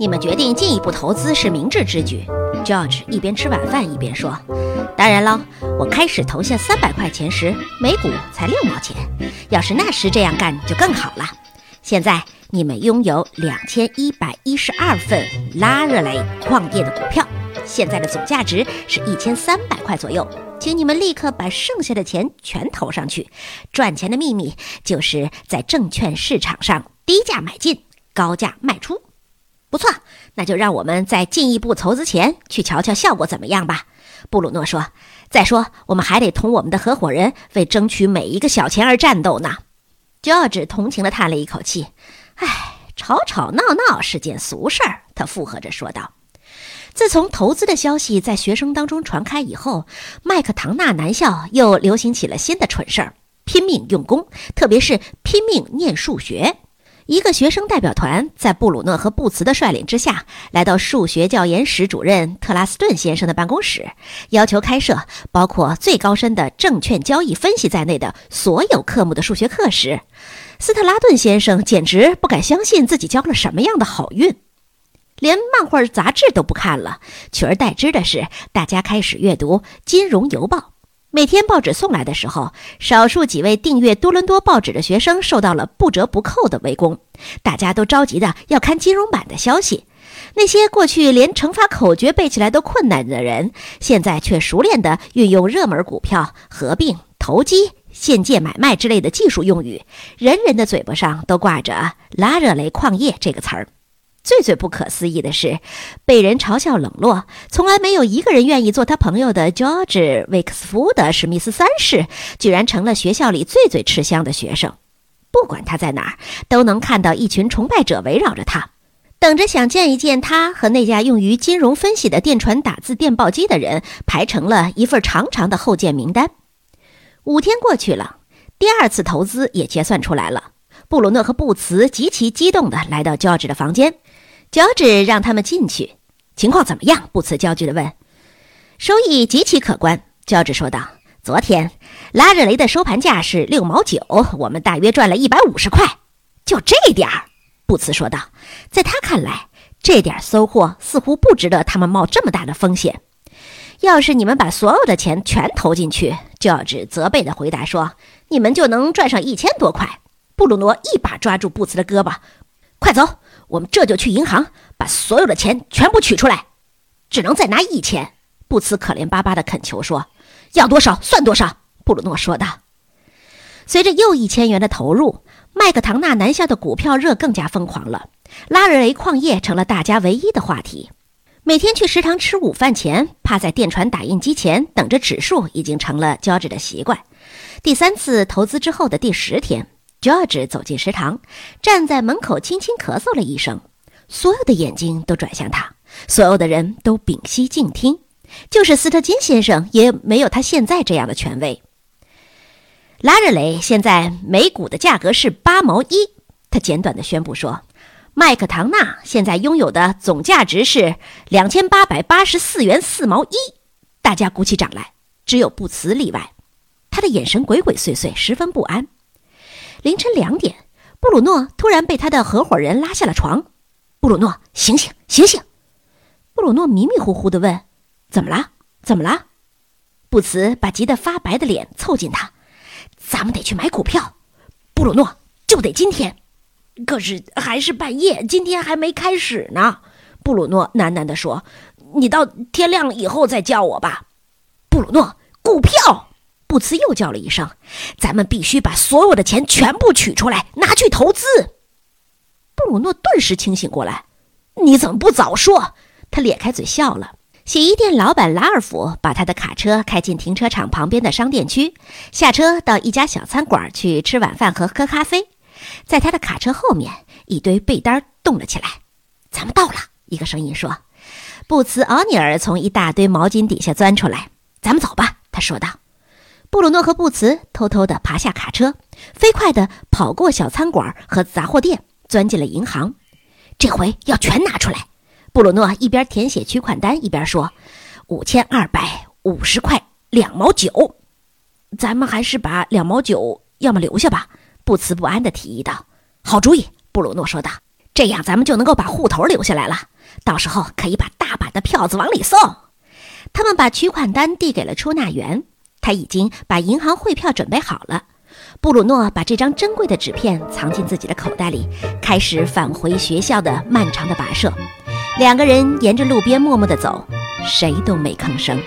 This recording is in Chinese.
你们决定进一步投资是明智之举。”George 一边吃晚饭一边说：“当然了，我开始投下三百块钱时，每股才六毛钱。要是那时这样干就更好了。现在你们拥有两千一百一十二份拉热雷矿业的股票，现在的总价值是一千三百块左右。请你们立刻把剩下的钱全投上去。赚钱的秘密就是在证券市场上低价买进，高价卖出。”不错，那就让我们在进一步投资前去瞧瞧效果怎么样吧。布鲁诺说：“再说，我们还得同我们的合伙人为争取每一个小钱而战斗呢。” George 同情地叹了一口气：“唉，吵吵闹闹是件俗事儿。”他附和着说道：“自从投资的消息在学生当中传开以后，麦克唐纳男校又流行起了新的蠢事儿——拼命用功，特别是拼命念数学。”一个学生代表团在布鲁诺和布茨的率领之下，来到数学教研室主任特拉斯顿先生的办公室，要求开设包括最高深的证券交易分析在内的所有科目的数学课时，斯特拉顿先生简直不敢相信自己交了什么样的好运，连漫画杂志都不看了，取而代之的是，大家开始阅读《金融邮报》。每天报纸送来的时候，少数几位订阅多伦多报纸的学生受到了不折不扣的围攻。大家都着急的要看金融版的消息。那些过去连乘法口诀背起来都困难的人，现在却熟练地运用热门股票合并、投机、现借买卖之类的技术用语。人人的嘴巴上都挂着“拉热雷矿业”这个词儿。最最不可思议的是，被人嘲笑冷落，从来没有一个人愿意做他朋友的 George 维克斯福德史密斯三世，居然成了学校里最最吃香的学生。不管他在哪儿，都能看到一群崇拜者围绕着他，等着想见一见他和那架用于金融分析的电传打字电报机的人，排成了一份长长的候见名单。五天过去了，第二次投资也结算出来了。布鲁诺和布茨极其激动地来到 George 的房间。乔治让他们进去，情况怎么样？布茨焦急地问。收益极其可观，乔治说道。昨天拉热雷的收盘价是六毛九，我们大约赚了一百五十块。就这点儿，布茨说道。在他看来，这点收获似乎不值得他们冒这么大的风险。要是你们把所有的钱全投进去，乔治责备地回答说，你们就能赚上一千多块。布鲁诺一把抓住布茨的胳膊，快走。我们这就去银行把所有的钱全部取出来，只能再拿一千。布茨可怜巴巴地恳求说：“要多少算多少。”布鲁诺说道。随着又一千元的投入，麦克唐纳南下的股票热更加疯狂了。拉瑞雷矿业成了大家唯一的话题。每天去食堂吃午饭前，趴在电传打印机前等着指数，已经成了交织的习惯。第三次投资之后的第十天。George 走进食堂，站在门口，轻轻咳嗽了一声。所有的眼睛都转向他，所有的人都屏息静听。就是斯特金先生也没有他现在这样的权威。拉热雷现在每股的价格是八毛一，他简短的宣布说：“麦克唐纳现在拥有的总价值是两千八百八十四元四毛一。”大家鼓起掌来，只有布茨例外，他的眼神鬼鬼祟祟，十分不安。凌晨两点，布鲁诺突然被他的合伙人拉下了床。布鲁诺，醒醒，醒醒！布鲁诺迷迷糊糊地问：“怎么了？怎么了？”布茨把急得发白的脸凑近他：“咱们得去买股票，布鲁诺，就得今天。可是还是半夜，今天还没开始呢。”布鲁诺喃喃地说：“你到天亮以后再叫我吧。”布鲁诺，股票。布茨又叫了一声：“咱们必须把所有的钱全部取出来，拿去投资。”布鲁诺顿时清醒过来：“你怎么不早说？”他咧开嘴笑了。洗衣店老板拉尔夫把他的卡车开进停车场旁边的商店区，下车到一家小餐馆去吃晚饭和喝咖啡。在他的卡车后面，一堆被单动了起来。“咱们到了。”一个声音说。布茨奥尼尔从一大堆毛巾底下钻出来。“咱们走吧。”他说道。布鲁诺和布茨偷偷地爬下卡车，飞快地跑过小餐馆和杂货店，钻进了银行。这回要全拿出来。布鲁诺一边填写取款单，一边说：“五千二百五十块两毛九，咱们还是把两毛九要么留下吧。”布茨不安地提议道。“好主意。”布鲁诺说道。这样咱们就能够把户头留下来了，到时候可以把大把的票子往里送。他们把取款单递给了出纳员，他已经把银行汇票准备好了。布鲁诺把这张珍贵的纸片藏进自己的口袋里，开始返回学校的漫长的跋涉。两个人沿着路边默默地走，谁都没吭声。